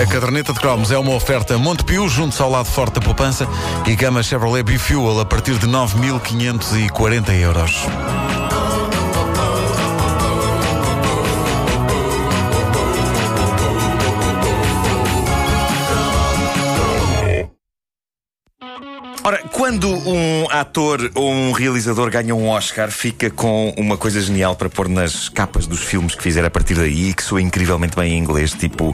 A caderneta de cromos é uma oferta Montepio, junto ao lado forte da poupança e gama Chevrolet Bifuel a partir de 9.540 euros. Ora, quando um ator ou um realizador ganha um Oscar, fica com uma coisa genial para pôr nas capas dos filmes que fizer a partir daí e que soa incrivelmente bem em inglês, tipo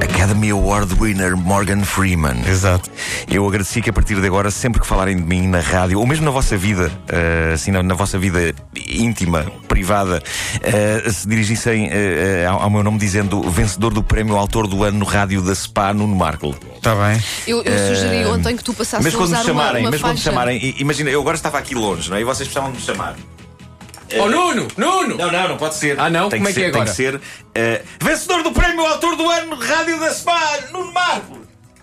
Academy Award winner Morgan Freeman. Exato. Eu agradeci que a partir de agora, sempre que falarem de mim na rádio, ou mesmo na vossa vida, uh, assim, na, na, vossa vida íntima, privada, uh, se dirigissem uh, ao, ao, meu nome dizendo vencedor do prémio autor do ano no rádio da SPA, Nuno Markle. Está bem. Eu, eu sugeri ontem que tu passasses mas quando a usar chamarem, uma, mas faixa. quando chamarem, imagina, eu agora estava aqui longe, não é? E vocês precisavam de me chamar. Oh, Nuno! Nuno! Não, não, não pode ser. Ah, não? Tem Como é que ser, é agora? Tem que ser uh, vencedor do prémio autor do ano Rádio da SPA, Nuno Marco.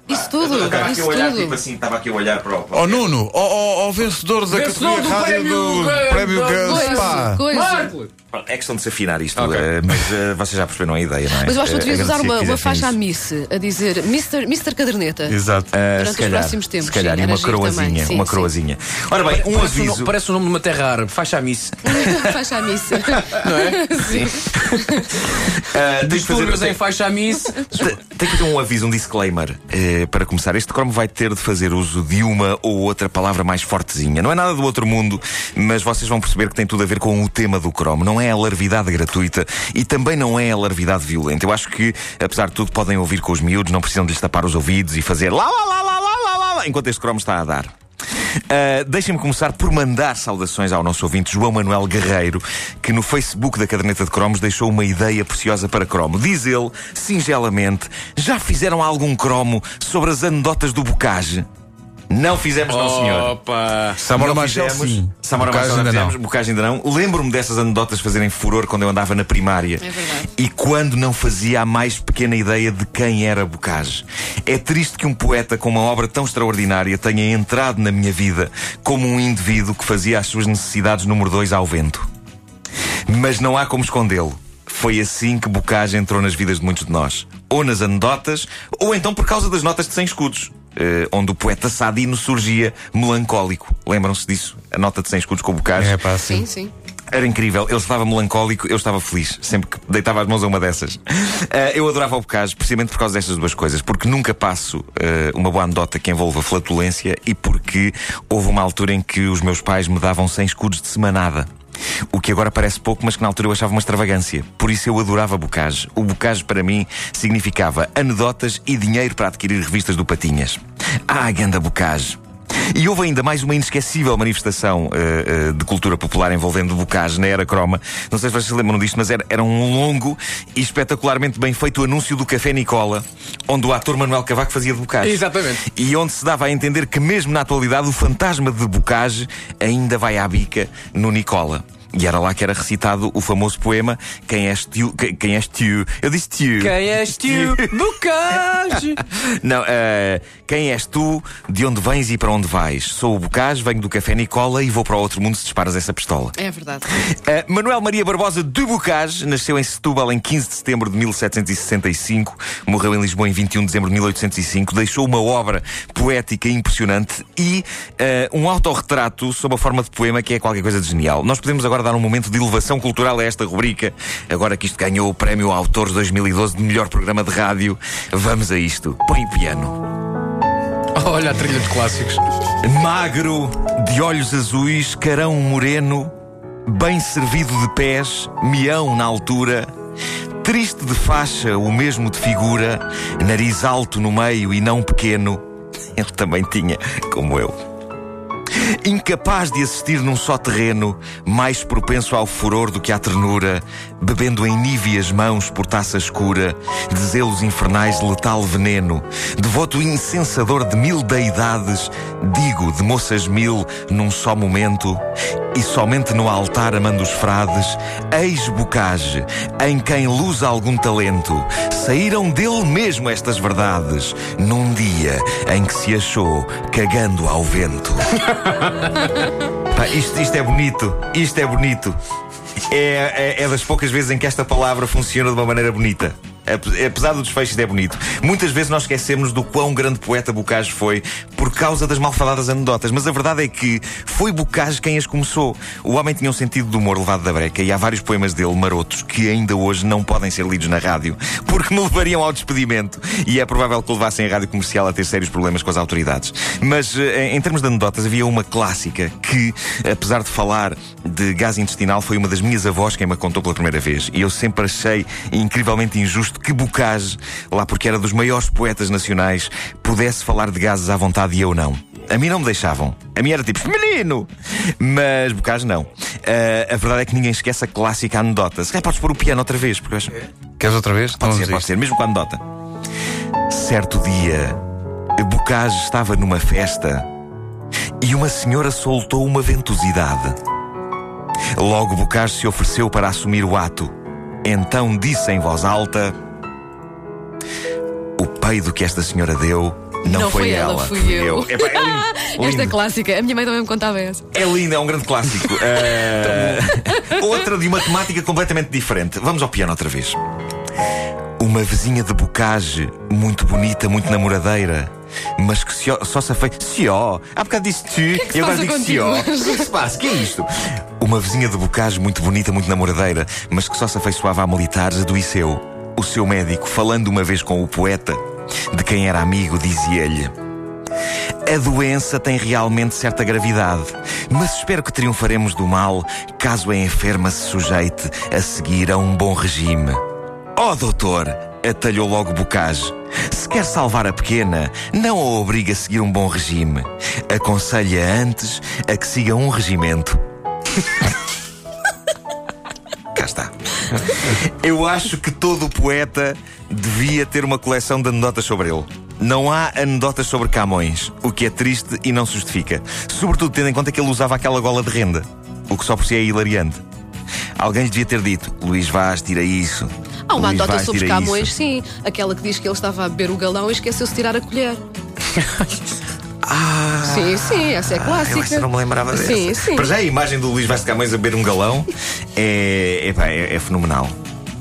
Isso tudo, Eu estava aqui isso a olhar, tudo. tipo assim, estava aqui a olhar para o. Ó o- Nuno, ó ó, vencedor da Vencedor categoria do rádio prémio, do prémio do- Coisa, Spa. Marco! É questão de se afinar isto, Ok. eh, mas eh, vocês já perceberam a ideia, não é? Mas eu acho que tu Eh, devias usar uma, uma faixa à. Miss, a dizer Mr. Mr. Caderneta. Exato. Durante os calhar, próximos tempos, Se calhar, sim, e uma coroazinha, sim, uma sim. coroazinha. Ora bem, um parece, aviso. No- parece o nome de uma terra árabe, faixa a miss. faixa à Miss. Não é? Sim. fazer- Distúrbios em faixa a miss. Te- Tem que ter um aviso, um disclaimer para começar. Este cromo vai ter de fazer uso de uma ou outra palavra mais fortezinha. Não é nada do outro mundo, mas vocês vão perceber que tem tudo a ver com o tema do cromo. Não não é a larvidade gratuita e também não é a larvidade violenta. Eu acho que, apesar de tudo, podem ouvir com os miúdos, não precisam de lhes tapar os ouvidos e fazer lá, lá, lá, lá, lá, lá, lá, enquanto este cromo está a dar. Uh, Deixem-me começar por mandar saudações ao nosso ouvinte João Manuel Guerreiro, que no Facebook da Caderneta de Cromos deixou uma ideia preciosa para cromo. Diz ele, singelamente, já fizeram algum cromo sobre as anedotas do Bocage? Não fizemos, não, senhor. Opa! Samora Não Machel, fizemos. sim. Samora Bocage Machel ainda não. fizemos, Bocage ainda não. Lembro-me dessas anedotas fazerem furor quando eu andava na primária. É verdade. E quando não fazia a mais pequena ideia de quem era Bocage. É triste que um poeta com uma obra tão extraordinária tenha entrado na minha vida como um indivíduo que fazia as suas necessidades número dois ao vento. Mas não há como escondê-lo. Foi assim que Bocage entrou nas vidas de muitos de nós. Ou nas anedotas, ou então por causa das notas de 100 escudos. Eh, onde o poeta Sadino surgia melancólico. Lembram-se disso? A nota de 100 escudos com o Bocage. É pá, sim. Sim, sim. Era incrível, ele estava melancólico, eu estava feliz, sempre que deitava as mãos a uma dessas. Eh, eu adorava o Bocage precisamente por causa destas duas coisas, porque nunca passo eh, uma boa anedota que envolva flatulência e porque houve uma altura em que os meus pais me davam 100 escudos de semanada. O que agora parece pouco, mas que na altura eu achava uma extravagância. Por isso eu adorava Bocage. O Bocage para mim significava anedotas e dinheiro para adquirir revistas do Patinhas. Ah, ganda Bocage! E houve ainda mais uma inesquecível manifestação eh, eh, de cultura popular envolvendo Bocage na era croma. Não sei se vocês se lembram disto, mas era, era um longo e espetacularmente bem feito anúncio do Café Nicola, onde o ator Manuel Cavaco fazia de Bocage. Exatamente. E onde se dava a entender que, mesmo na atualidade, o fantasma de Bocage ainda vai à bica no Nicola. E era lá que era recitado o famoso poema Quem és tu? Quem, quem és tu? Eu disse tu. Quem és tu? Bocage! Não, eh, quem és tu? De onde vens e para onde vais? Sou o Bocage, venho do Café Nicola e vou para o outro mundo se disparas essa pistola. É verdade. Uh, Manuel Maria Barbosa de Bocage nasceu em Setúbal em 15 de setembro de 1765, morreu em Lisboa em 21 de dezembro de 1805, deixou uma obra poética impressionante e uh, um autorretrato sob a forma de poema que é qualquer coisa de genial. Nós podemos agora dar um momento de elevação cultural a esta rubrica, agora que isto ganhou o prémio Autores 2012 de melhor programa de rádio. Vamos a isto. Põe o piano. Olha a trilha de clássicos. Magro, de olhos azuis, carão moreno, bem servido de pés, mião na altura, triste de faixa, o mesmo de figura, nariz alto no meio e não pequeno. Ele também tinha, como eu. Incapaz de assistir num só terreno, mais propenso ao furor do que à ternura, bebendo em níveas mãos por taça escura, de zelos infernais letal veneno, devoto incensador de mil deidades, digo de moças mil num só momento, e somente no altar amando os frades, ex-bocage, em quem luz algum talento, saíram dele mesmo estas verdades, num dia em que se achou cagando ao vento. Pá, isto, isto é bonito, isto é bonito. é, é, é das poucas vezes em que esta palavra funciona de uma maneira bonita. Ape- Apesar do desfecho, isto é bonito. Muitas vezes nós esquecemos do quão grande poeta Bocage foi por causa das malfadadas anedotas. Mas a verdade é que foi Bocage quem as começou. O homem tinha um sentido de humor levado da breca e há vários poemas dele, marotos, que ainda hoje não podem ser lidos na rádio porque me levariam ao despedimento e é provável que levassem a rádio comercial a ter sérios problemas com as autoridades. Mas eh, em termos de anedotas, havia uma clássica que, apesar de falar de gás intestinal, foi uma das minhas avós quem me contou pela primeira vez. E eu sempre achei incrivelmente injusto que Bocage, lá porque era dos maiores poetas nacionais, pudesse falar de gases à vontade e eu não. A mim não me deixavam. A mim era tipo, menino! Mas Bocage não. Ah, a verdade é que ninguém esquece a clássica anedota. Se calhar podes pôr o piano outra vez, porque eu acho. Queres outra vez? Então Pode vamos ser, pode ser, mesmo com a anedota. Certo dia, Bocage estava numa festa e uma senhora soltou uma ventosidade. Logo Bocage se ofereceu para assumir o ato. Então disse em voz alta: O peido que esta senhora deu não, foi ela, fui eu. Epá, é lindo, Esta lindo. é clássica. A minha mãe também me contava essa. É lindo, é um grande clássico. Eh, outra de uma temática completamente diferente. Vamos ao piano outra vez. Uma vizinha de bocage, muito bonita, muito namoradeira, mas que se- só se afei. Se ó, há bocado disse tu, que se e agora digo se ó. O que é que se passa? Que é isto? Uma vizinha de bocage, muito bonita, muito namoradeira, mas que só se afeiçoava a militares, adoeceu. O seu médico, falando uma vez com o poeta, de quem era amigo, dizia-lhe. A doença tem realmente certa gravidade, mas espero que triunfaremos do mal caso a enferma se sujeite a seguir a um bom regime. Oh, doutor, atalhou logo Bocage. Se quer salvar a pequena, não a obriga a seguir um bom regime. Aconselha antes a que siga um regimento. Cá está. Eu acho que todo poeta devia ter uma coleção de anedotas sobre ele. Não há anedotas sobre Camões, o que é triste e não se justifica. Sobretudo tendo em conta que ele usava aquela gola de renda, o que só por si é hilariante. Alguém lhe devia ter dito: Luís Vaz, tira isso. Há uma Luís anedota Vaz, sobre Camões, isso." sim. Aquela que diz que ele estava a beber o galão e esqueceu-se de tirar a colher. Ah, Sim, sim, essa é clássica. Eu essa não me lembrava dessa. Sim, sim. Para já a imagem do Luís Vaz de Camões a beber um galão é, epá, é, é fenomenal.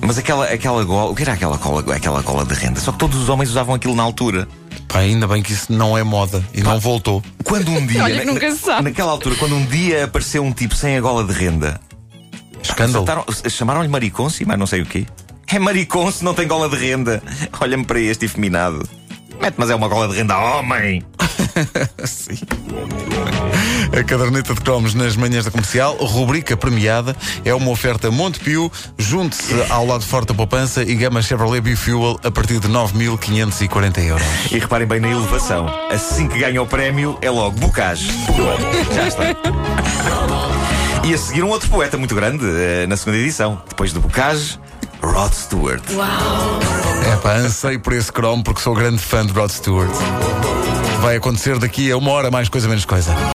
Mas aquela, aquela gola, o que era aquela cola, aquela cola de renda? Só que todos os homens usavam aquilo na altura. Pá, ainda bem que isso não é moda e não voltou. Quando um dia. Olha que nunca se sabe. Naquela altura, quando um dia apareceu um tipo sem a gola de renda, Escândalo. chamaram-lhe mariconce, mas não sei o quê. É mariconce, não tem gola de renda. Olha-me para este efeminado. Mete, mas é uma gola de renda, homem! Sim. A caderneta de cromos nas manhãs da comercial, rubrica premiada, é uma oferta Montepio. Junte-se ao lado forte da poupança e gama Chevrolet Bifuel a partir de 9.540 euros. E reparem bem na elevação. Assim que ganha o prémio, é logo Bocage. Já está. E a seguir um outro poeta muito grande eh, na segunda edição. Depois de Bocage, Rod Stewart. É pá, anseio por esse cromo porque sou grande fã de Rod Stewart. Vai acontecer daqui a uma hora, mais coisa menos coisa.